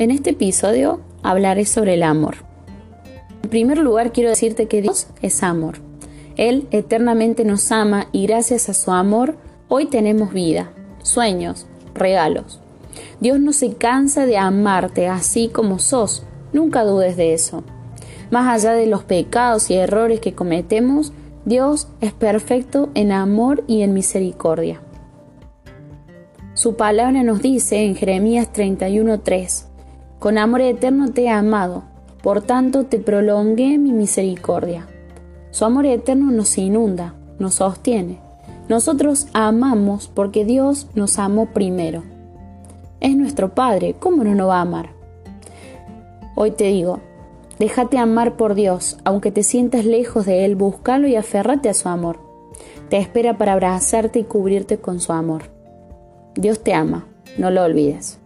En este episodio hablaré sobre el amor. En primer lugar quiero decirte que Dios es amor. Él eternamente nos ama y gracias a su amor hoy tenemos vida, sueños, regalos. Dios no se cansa de amarte así como sos, nunca dudes de eso. Más allá de los pecados y errores que cometemos, Dios es perfecto en amor y en misericordia. Su palabra nos dice en Jeremías 31:3, con amor eterno te he amado, por tanto te prolongué mi misericordia. Su amor eterno nos inunda, nos sostiene. Nosotros amamos porque Dios nos amó primero. Es nuestro Padre, ¿cómo no nos va a amar? Hoy te digo, déjate amar por Dios, aunque te sientas lejos de Él, búscalo y aférrate a su amor. Te espera para abrazarte y cubrirte con su amor. Dios te ama, no lo olvides.